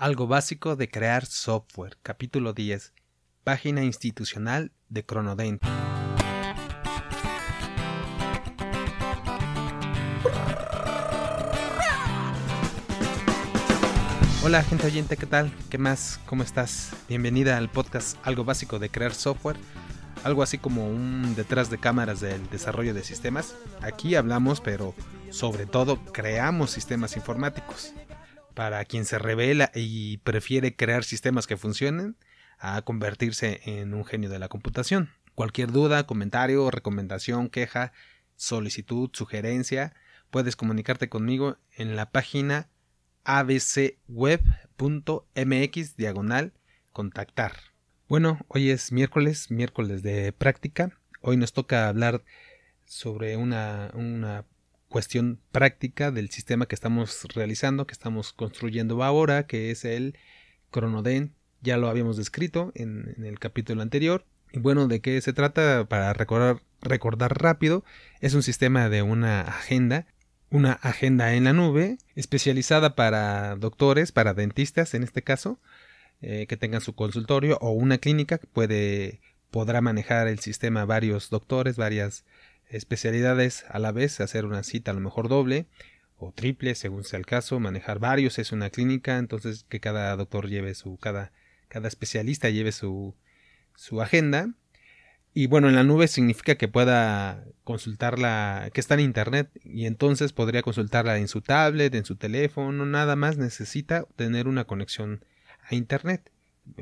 Algo básico de crear software, capítulo 10, página institucional de Cronodent. Hola gente oyente, ¿qué tal? ¿Qué más? ¿Cómo estás? Bienvenida al podcast Algo básico de crear software, algo así como un detrás de cámaras del desarrollo de sistemas. Aquí hablamos, pero sobre todo creamos sistemas informáticos. Para quien se revela y prefiere crear sistemas que funcionen, a convertirse en un genio de la computación. Cualquier duda, comentario, recomendación, queja, solicitud, sugerencia, puedes comunicarte conmigo en la página abcweb.mx diagonal contactar. Bueno, hoy es miércoles, miércoles de práctica. Hoy nos toca hablar sobre una, una cuestión práctica del sistema que estamos realizando, que estamos construyendo ahora, que es el Cronoden. Ya lo habíamos descrito en, el capítulo anterior. Y bueno, ¿de qué se trata? Para recordar, recordar rápido, es un sistema de una agenda, una agenda en la nube, especializada para doctores, para dentistas en este caso, eh, que tengan su consultorio o una clínica que puede, podrá manejar el sistema varios doctores, varias especialidades a la vez, hacer una cita a lo mejor doble o triple según sea el caso, manejar varios es una clínica, entonces que cada doctor lleve su, cada, cada especialista lleve su, su agenda. Y bueno, en la nube significa que pueda consultarla, que está en internet, y entonces podría consultarla en su tablet, en su teléfono, nada más necesita tener una conexión a internet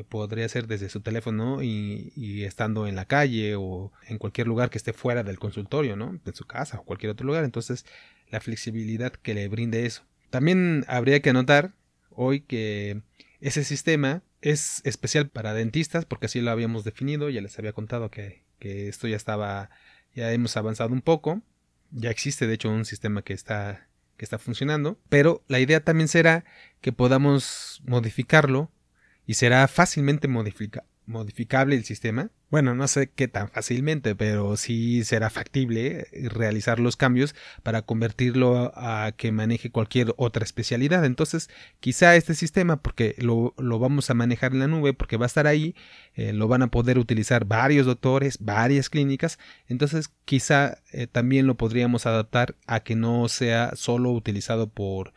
podría ser desde su teléfono y, estando en la calle o en cualquier lugar que esté fuera del consultorio, ¿no? En su casa o cualquier otro lugar. Entonces, la flexibilidad que le brinde eso. También habría que anotar hoy que ese sistema es especial para dentistas porque así lo habíamos definido, ya les había contado que, que esto ya estaba, ya hemos avanzado un poco, ya existe de hecho un sistema que está, que está funcionando, pero la idea también será que podamos modificarlo y será fácilmente modificable el sistema. Bueno, no sé qué tan fácilmente, pero sí será factible realizar los cambios para convertirlo a que maneje cualquier otra especialidad. Entonces, quizá este sistema, porque lo, vamos a manejar en la nube, porque va a estar ahí, eh, lo van a poder utilizar varios doctores, varias clínicas. Entonces, quizá eh, también lo podríamos adaptar a que no sea solo utilizado por,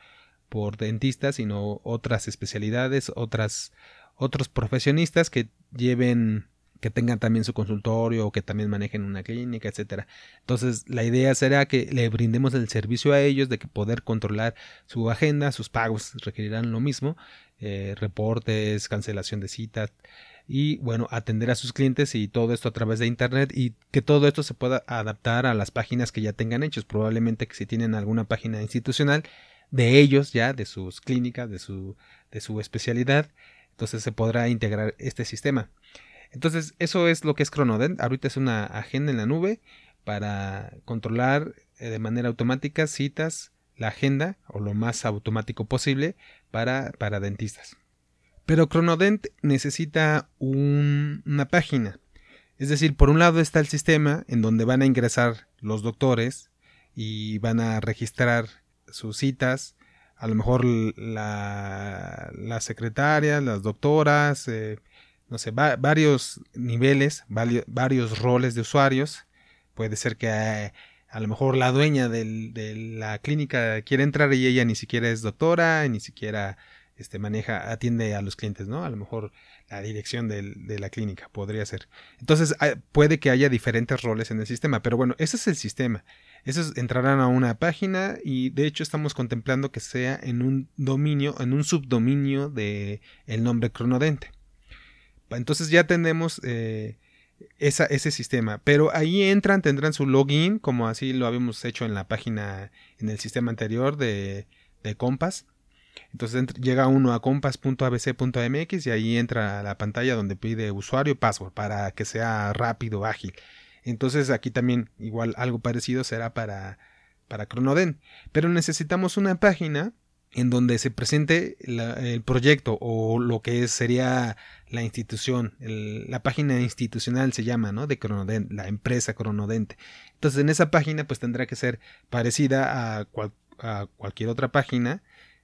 por dentistas, sino otras especialidades, otras otros profesionistas que lleven que tengan también su consultorio o que también manejen una clínica, etcétera. Entonces, la idea será que le brindemos el servicio a ellos de que poder controlar su agenda, sus pagos requerirán lo mismo, eh, reportes, cancelación de citas y bueno, atender a sus clientes y todo esto a través de internet y que todo esto se pueda adaptar a las páginas que ya tengan hechos. Probablemente que si tienen alguna página institucional de ellos ya, de sus clínicas, de su, de su especialidad, entonces se podrá integrar este sistema. Entonces eso es lo que es Cronodent. Ahorita es una agenda en la nube para controlar eh, de manera automática citas, la agenda o lo más automático posible para, para dentistas. Pero Cronodent necesita una página. Es decir, por un lado está el sistema en donde van a ingresar los doctores y van a registrar sus citas, a lo mejor la, la secretaria, las doctoras, eh, no sé, varios niveles, varios roles de usuarios. Puede ser que eh, a lo mejor la dueña de la clínica quiere entrar y ella ni siquiera es doctora, ni siquiera este, maneja, atiende a los clientes, ¿no? A lo mejor la dirección de la clínica podría ser. Entonces ah, puede que haya diferentes roles en el sistema, pero bueno, ese es el sistema. Esos entrarán a una página y de hecho estamos contemplando que sea en un dominio, en un subdominio de el nombre cronodente. Entonces ya tenemos eh, ese sistema, pero ahí entran, tendrán su login, como así lo habíamos hecho en la página, en el sistema anterior de, de Compass. Entonces llega uno a compass.abc.mx y ahí entra a la pantalla donde pide usuario y password para que sea rápido, ágil. Entonces aquí también igual algo parecido será para, para. Pero necesitamos una página en donde se presente el proyecto o lo que sería la institución, la página institucional se llama, ¿no? De Cronodent, la empresa Cronodente. Entonces en esa página pues tendrá que ser parecida a, a cualquier otra página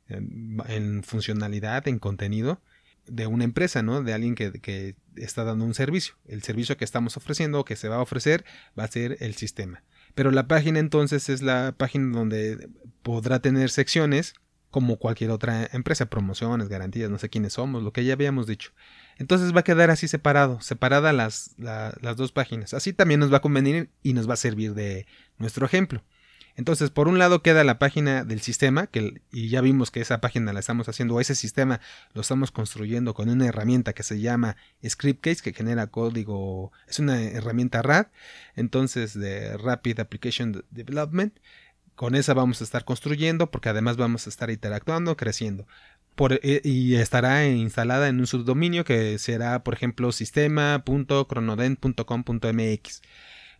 en, funcionalidad, en contenido de una empresa, ¿no? De alguien que, está dando un servicio. El servicio que estamos ofreciendo o que se va a ofrecer va a ser el sistema. Pero la página entonces es la página donde podrá tener secciones como cualquier otra empresa, promociones, garantías, no sé quiénes somos, lo que ya habíamos dicho. Entonces va a quedar así separado, separada las, las dos páginas. Así también nos va a convenir y nos va a servir de nuestro ejemplo. Entonces, por un lado queda la página del sistema, que, y ya vimos que esa página la estamos haciendo, o ese sistema lo estamos construyendo con una herramienta que se llama ScriptCase, que genera código, es una herramienta RAD, entonces de Rapid Application Development. Con esa vamos a estar construyendo, porque además vamos a estar interactuando, creciendo. Eh, y estará instalada en un subdominio que será, por ejemplo, sistema.cronoden.com.mx.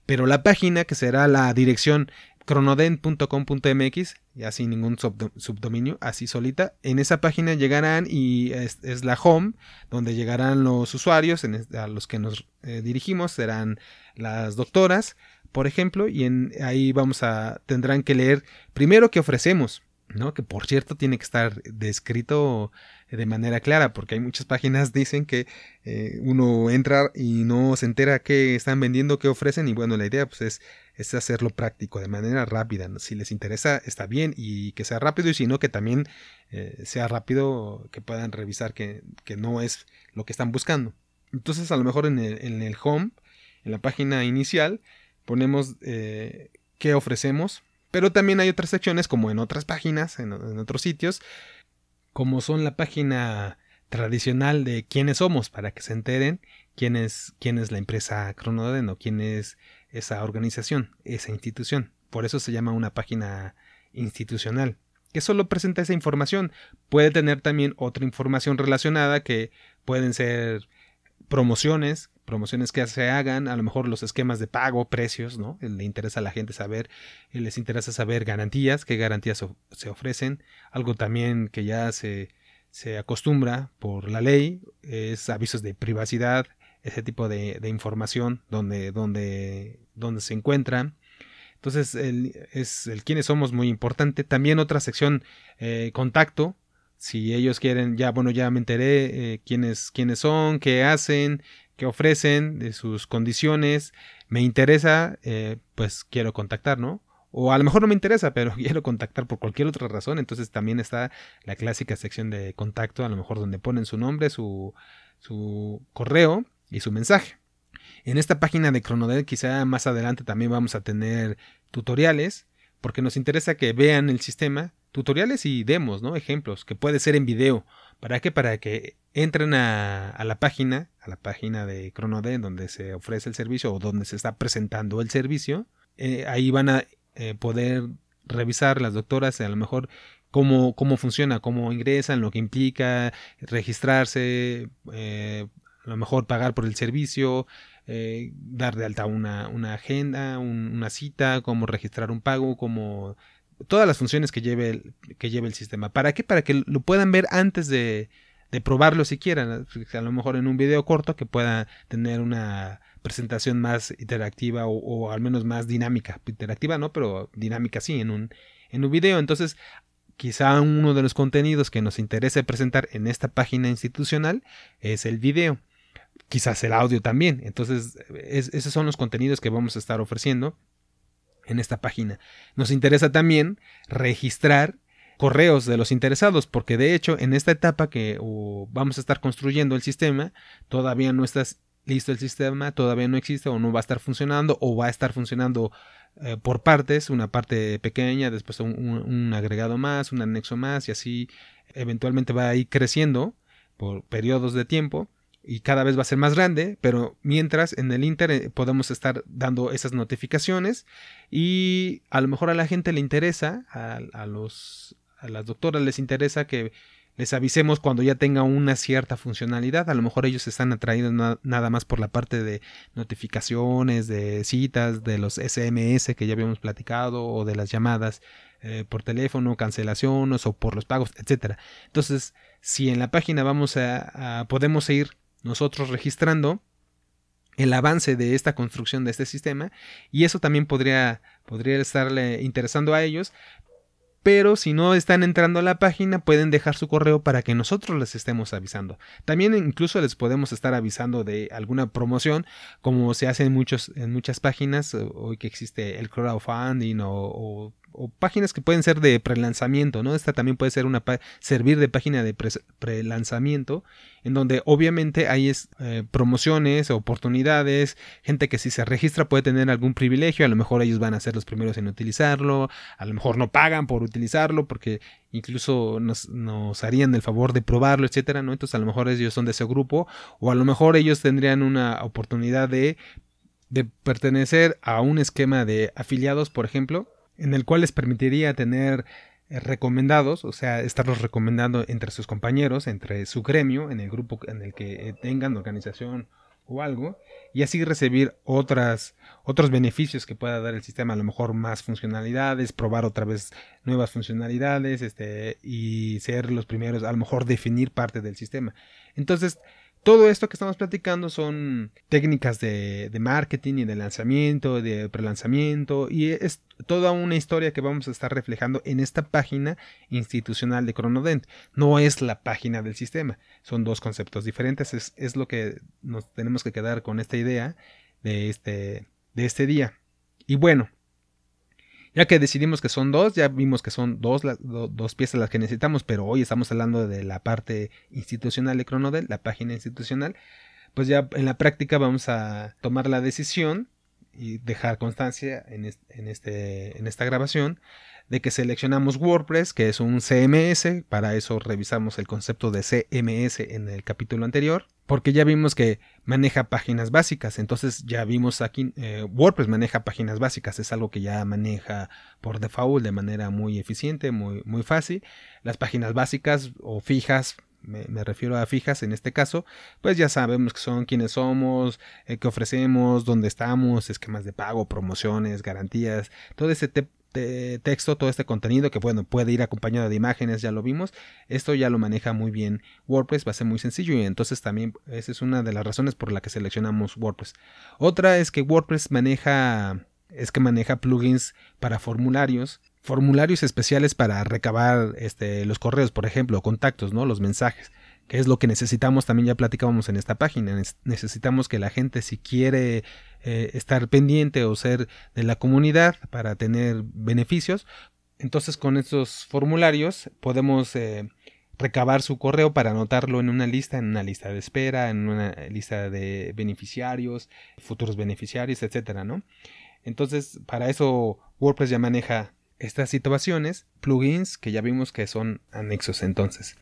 Pero la página, que será la dirección cronoden.com.mx, ya sin ningún subdominio, así solita. En esa página llegarán y es, la home, donde llegarán los usuarios a los que nos eh, dirigimos, serán las doctoras, por ejemplo, y en, ahí vamos a, tendrán que leer primero qué ofrecemos, ¿no? Que por cierto tiene que estar descrito de manera clara, porque hay muchas páginas dicen que eh, uno entra y no se entera qué están vendiendo, qué ofrecen, y bueno, la idea pues es, es hacerlo práctico, de manera rápida. Si les interesa, está bien, y que sea rápido, y si no, que también eh, sea rápido, que puedan revisar que, que, no es lo que están buscando. Entonces, a lo mejor en el, en el home, en la página inicial, ponemos eh, qué ofrecemos, pero también hay otras secciones, como en otras páginas, en, otros sitios, como son la página tradicional de quiénes somos, para que se enteren quién es, quién es la empresa Cronoden o quién es esa organización, esa institución. Por eso se llama una página institucional, que solo presenta esa información. Puede tener también otra información relacionada que pueden ser promociones, promociones que se hagan, a lo mejor los esquemas de pago, precios, ¿no? Le interesa a la gente saber, eh, les interesa saber garantías, qué garantías se ofrecen, algo también que ya se, se acostumbra por la ley, es avisos de privacidad, ese tipo de, información donde, donde, donde se encuentran. Entonces, el, es el quiénes somos muy importante. También otra sección, eh, contacto, si ellos quieren, ya, bueno, ya me enteré eh, quiénes, quiénes son, qué hacen, qué ofrecen, sus condiciones, me interesa, eh, pues quiero contactar, ¿no? O a lo mejor no me interesa, pero quiero contactar por cualquier otra razón. Entonces también está la clásica sección de contacto, a lo mejor donde ponen su nombre, su, su correo y su mensaje. En esta página de Cronodel quizá más adelante también vamos a tener tutoriales, porque nos interesa que vean el sistema, tutoriales y demos, ¿no? Ejemplos, que puede ser en video. ¿Para qué? Para que entren a, la página, a la página de ChronoD, donde se ofrece el servicio o donde se está presentando el servicio. Eh, ahí van a eh, poder revisar las doctoras a lo mejor cómo, cómo funciona, cómo ingresan, lo que implica registrarse, eh, a lo mejor pagar por el servicio, dar de alta una, una agenda, una cita, cómo registrar un pago, cómo todas las funciones que lleve el, que lleve el sistema. ¿Para qué? Para que lo puedan ver antes de, de probarlo si quieren. A lo mejor en un video corto que pueda tener una presentación más interactiva o, al menos más dinámica. Interactiva no, pero dinámica sí en un, en un video. Entonces, quizá uno de los contenidos que nos interese presentar en esta página institucional es el video. Quizás el audio también. Entonces, esos son los contenidos que vamos a estar ofreciendo en esta página. Nos interesa también registrar correos de los interesados, porque de hecho en esta etapa que vamos a estar construyendo el sistema, todavía no está listo el sistema, todavía no existe o no va a estar funcionando o va a estar funcionando eh, por partes, una parte pequeña, después un, agregado más, un anexo más y así eventualmente va a ir creciendo por periodos de tiempo y cada vez va a ser más grande, pero mientras en el Inter eh, podemos estar dando esas notificaciones y a lo mejor a la gente le interesa, a, los, a las doctoras les interesa que les avisemos cuando ya tenga una cierta funcionalidad. A lo mejor ellos están atraídos nada más por la parte de notificaciones, de citas, de los SMS que ya habíamos platicado o de las llamadas eh, por teléfono, cancelaciones o por los pagos, etcétera. Entonces, si en la página vamos a podemos ir nosotros registrando el avance de esta construcción de este sistema y eso también podría, podría estarle interesando a ellos pero si no están entrando a la página pueden dejar su correo para que nosotros les estemos avisando. También incluso les podemos estar avisando de alguna promoción, como se hace en, muchos, en muchas páginas, hoy que existe el crowdfunding o páginas que pueden ser de prelanzamiento, ¿no? Esta también puede ser una servir de página de prelanzamiento, en donde obviamente hay eh, promociones, oportunidades, gente que si se registra puede tener algún privilegio, a lo mejor ellos van a ser los primeros en utilizarlo, a lo mejor no pagan por utilizarlo porque incluso nos, harían el favor de probarlo, etcétera, ¿no? Entonces a lo mejor ellos son de ese grupo o a lo mejor ellos tendrían una oportunidad de pertenecer a un esquema de afiliados, por ejemplo, en el cual les permitiría tener eh, recomendados, o sea, estarlos recomendando entre sus compañeros, entre su gremio, en el grupo en el que eh, tengan organización o algo, y así recibir otras, otros beneficios que pueda dar el sistema, a lo mejor más funcionalidades, probar otra vez nuevas funcionalidades, este, y ser los primeros, a lo mejor definir parte del sistema. Entonces, todo esto que estamos platicando son técnicas de, marketing y de lanzamiento, de prelanzamiento, y es toda una historia que vamos a estar reflejando en esta página institucional de Cronodent. No es la página del sistema, son dos conceptos diferentes, es, es lo que nos tenemos que quedar con esta idea de este, de este día. Y bueno, ya que decidimos que son dos, ya vimos que son dos, dos piezas las que necesitamos, pero hoy estamos hablando de la parte institucional de Cronodel, la página institucional. Pues ya en la práctica vamos a tomar la decisión y dejar constancia en, este, en esta grabación de que seleccionamos WordPress, que es un CMS, para eso revisamos el concepto de CMS en el capítulo anterior, porque ya vimos que maneja páginas básicas, entonces ya vimos aquí, eh, WordPress maneja páginas básicas, es algo que ya maneja por default de manera muy eficiente, muy, muy fácil. Las páginas básicas o fijas me, refiero a fijas en este caso, pues ya sabemos que son quiénes somos, eh, qué ofrecemos, dónde estamos, esquemas de pago, promociones, garantías, todo ese, texto, todo este contenido que bueno, puede ir acompañado de imágenes, ya lo vimos. Esto ya lo maneja muy bien WordPress, va a ser muy sencillo y entonces también esa es una de las razones por la que seleccionamos WordPress. Otra es que WordPress maneja es que maneja plugins para formularios, formularios especiales para recabar este, los correos, por ejemplo, contactos, ¿no? los mensajes que es lo que necesitamos, también ya platicábamos en esta página, necesitamos que la gente si quiere eh, estar pendiente o ser de la comunidad para tener beneficios, entonces con estos formularios podemos eh, recabar su correo para anotarlo en una lista, en una lista de espera, en una lista de beneficiarios, futuros beneficiarios, etcétera, ¿no? Entonces, para eso WordPress ya maneja estas situaciones, plugins que ya vimos que son anexos entonces.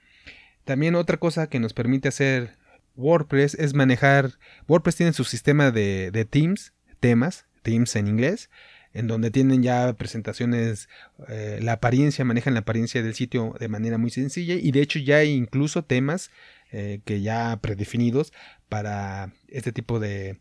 También otra cosa que nos permite hacer WordPress es manejar. WordPress tiene su sistema de, de themes, temas, themes en inglés, en donde tienen ya presentaciones, eh, la apariencia, manejan la apariencia del sitio de manera muy sencilla y de hecho ya hay incluso temas eh, que ya predefinidos para este tipo de,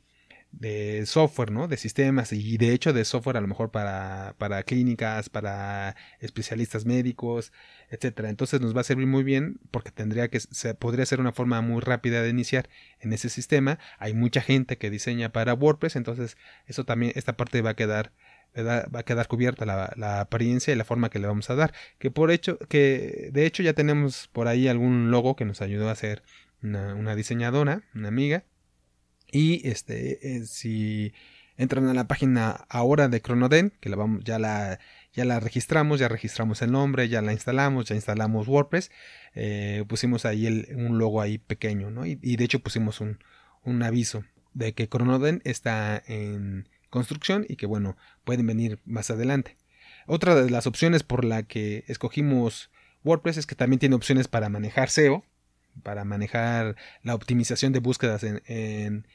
de software, ¿no? De sistemas y de hecho de software a lo mejor para, para clínicas, para especialistas médicos, etcétera. Entonces nos va a servir muy bien porque tendría que se, podría ser una forma muy rápida de iniciar en ese sistema. Hay mucha gente que diseña para WordPress, entonces eso también esta parte va a quedar va a quedar cubierta la, la, apariencia y la forma que le vamos a dar. Que por hecho, que de hecho ya tenemos por ahí algún logo que nos ayudó a hacer una, una diseñadora, una amiga y este, eh, si entran a la página ahora de Cronoden, que la vamos, ya la ya la registramos, ya registramos el nombre, ya la instalamos, ya instalamos WordPress, eh, pusimos ahí el, un logo ahí pequeño, ¿no? Y, de hecho pusimos un, un, aviso de que Cronoden está en construcción y que bueno, pueden venir más adelante. Otra de las opciones por la que escogimos WordPress es que también tiene opciones para manejar SEO, para manejar la optimización de búsquedas en en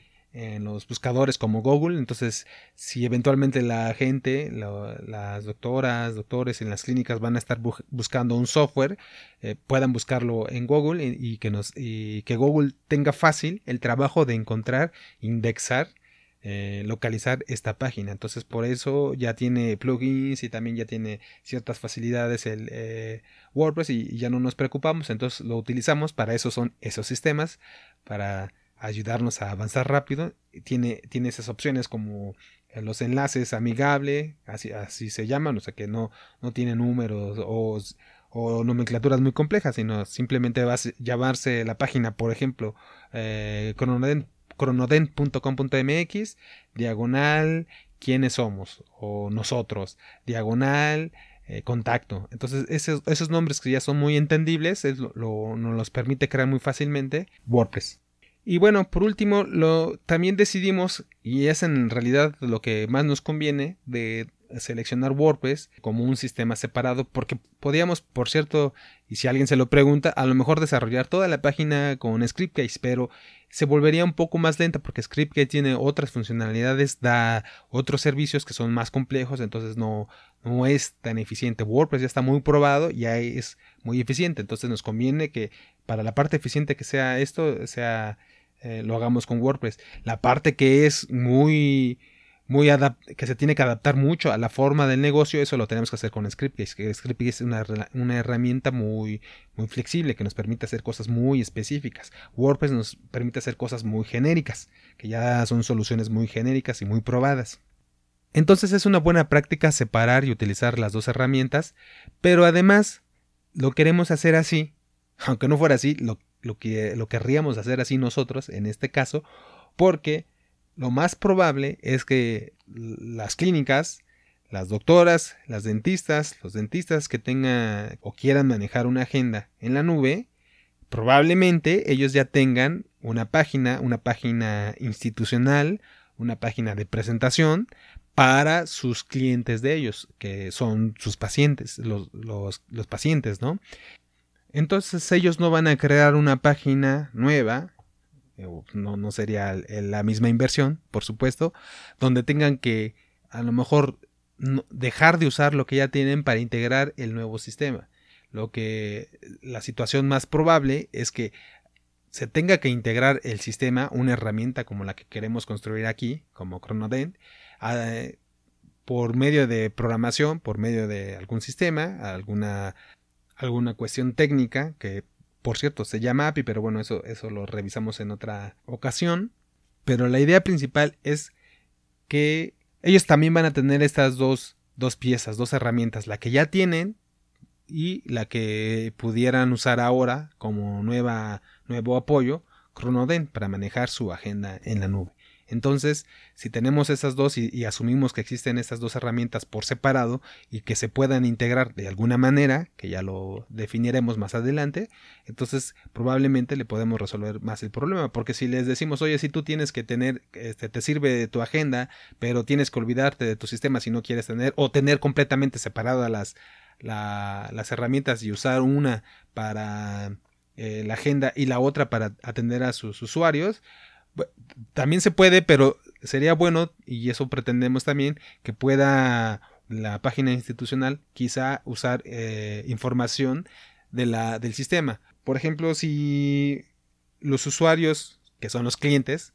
los buscadores como Google. Entonces, si eventualmente la gente, las doctoras, doctores en las clínicas van a estar buscando un software, eh, puedan buscarlo en Google y, que Google tenga fácil el trabajo de encontrar, indexar, eh, localizar esta página. Entonces, por eso ya tiene plugins y también ya tiene ciertas facilidades el eh, WordPress y, y ya no nos preocupamos. Entonces, lo utilizamos. Para eso son esos sistemas, para ayudarnos a avanzar rápido. Tiene, tiene esas opciones como eh, los enlaces amigable, así, así se llaman, o sea que no, no tiene números o, o nomenclaturas muy complejas, sino simplemente va a llamarse la página, por ejemplo, eh, diagonal, quiénes somos, o nosotros, diagonal, eh, contacto. Entonces, esos, esos, nombres que ya son muy entendibles, lo, nos los permite crear muy fácilmente WordPress. Y bueno, por último, lo, también decidimos, y es en realidad lo que más nos conviene, de seleccionar WordPress como un sistema separado, porque podíamos, por cierto, y si alguien se lo pregunta, a lo mejor desarrollar toda la página con Scriptcase, pero se volvería un poco más lenta porque Scriptcase tiene otras funcionalidades, da otros servicios que son más complejos, entonces no, no es tan eficiente. WordPress ya está muy probado, ya es muy eficiente, entonces nos conviene que para la parte eficiente que sea esto, sea eh, lo hagamos con WordPress. La parte que es muy, muy que se tiene que adaptar mucho a la forma del negocio, eso lo tenemos que hacer con Scriptcase. Que es una, una, herramienta muy, muy flexible que nos permite hacer cosas muy específicas. WordPress nos permite hacer cosas muy genéricas, que ya son soluciones muy genéricas y muy probadas. Entonces es una buena práctica separar y utilizar las dos herramientas, pero además lo queremos hacer así, aunque no fuera así, lo lo que lo querríamos hacer así nosotros en este caso, porque lo más probable es que las clínicas, las doctoras, las dentistas, los dentistas que tengan o quieran manejar una agenda en la nube, probablemente ellos ya tengan una página, una página institucional, una página de presentación para sus clientes de ellos, que son sus pacientes, los, los, los pacientes, ¿no? Entonces ellos no van a crear una página nueva, eh, no, no sería la misma inversión, por supuesto, donde tengan que a lo mejor dejar de usar lo que ya tienen para integrar el nuevo sistema. Lo que la situación más probable es que se tenga que integrar el sistema, una herramienta como la que queremos construir aquí, como Chronodent, por medio de programación, por medio de algún sistema, alguna alguna cuestión técnica que por cierto se llama API, pero bueno, eso, eso lo revisamos en otra ocasión. Pero la idea principal es que ellos también van a tener estas dos, dos piezas, dos herramientas, la que ya tienen y la que pudieran usar ahora como nueva, nuevo apoyo, Chronoden, para manejar su agenda en la nube. Entonces, si tenemos esas dos y, asumimos que existen estas dos herramientas por separado y que se puedan integrar de alguna manera, que ya lo definiremos más adelante, entonces probablemente le podemos resolver más el problema. Porque si les decimos, oye, si tú tienes que tener, este, te sirve de tu agenda, pero tienes que olvidarte de tu sistema si no quieres tener, o tener completamente separadas las, las herramientas y usar una para eh, la agenda y la otra para atender a sus usuarios, también se puede, pero sería bueno, y eso pretendemos también, que pueda la página institucional quizá usar eh, información de la, del sistema. Por ejemplo, si los usuarios, que son los clientes,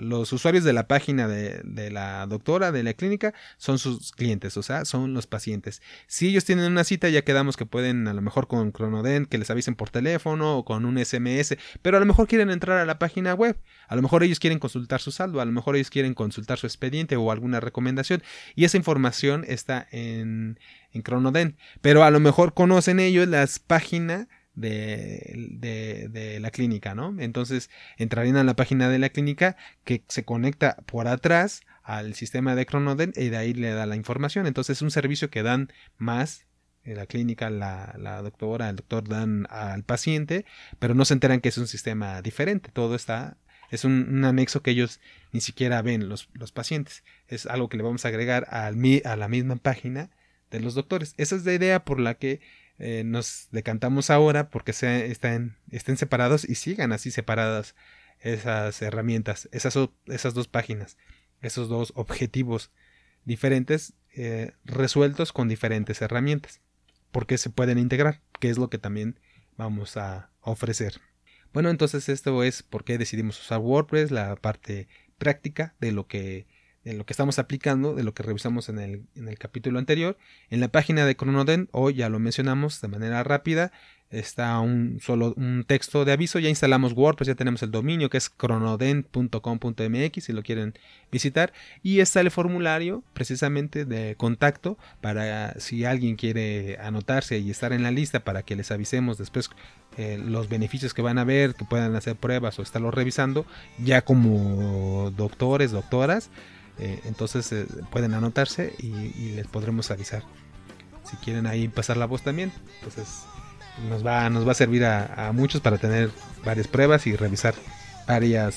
los usuarios de la página de, la doctora de la clínica son sus clientes, o sea, son los pacientes. Si ellos tienen una cita, ya quedamos que pueden a lo mejor con Cronodent que les avisen por teléfono o con un SMS, pero a lo mejor quieren entrar a la página web, a lo mejor ellos quieren consultar su saldo, a lo mejor ellos quieren consultar su expediente o alguna recomendación y esa información está en, en Cronodent, pero a lo mejor conocen ellos las páginas de, de, la clínica, ¿no? Entonces entrarían a la página de la clínica que se conecta por atrás al sistema de Chronoden y de ahí le da la información. Entonces es un servicio que dan más eh, la clínica, la, la, doctora, el doctor dan al paciente, pero no se enteran que es un sistema diferente. Todo está, es un, anexo que ellos ni siquiera ven los, los, pacientes. Es algo que le vamos a agregar al, a la misma página de los doctores. Esa es la idea por la que eh, nos decantamos ahora porque se, estén, estén separados y sigan así separadas esas herramientas, esas, esas dos páginas, esos dos objetivos diferentes eh, resueltos con diferentes herramientas, porque se pueden integrar, que es lo que también vamos a ofrecer. Bueno, entonces esto es por qué decidimos usar WordPress, la parte práctica de lo que lo que estamos aplicando, de lo que revisamos en el, en el capítulo anterior. En la página de Cronodent, hoy ya lo mencionamos de manera rápida, está un solo un texto de aviso. Ya instalamos WordPress, ya tenemos el dominio que es cronodent.com.mx si lo quieren visitar. Y está el formulario precisamente de contacto para si alguien quiere anotarse y estar en la lista para que les avisemos después eh, los beneficios que van a ver, que puedan hacer pruebas o estarlo revisando ya como doctores, doctoras. Eh, entonces eh, pueden anotarse y, les podremos avisar si quieren ahí pasar la voz también. Entonces nos va, nos va a servir a, muchos para tener varias pruebas y revisar varios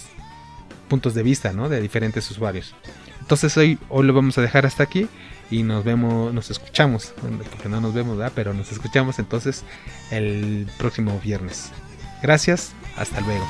puntos de vista ¿no? de diferentes usuarios. Entonces hoy, hoy lo vamos a dejar hasta aquí y nos vemos, nos escuchamos, porque no nos vemos, pero nos escuchamos entonces el próximo viernes. Gracias, hasta luego.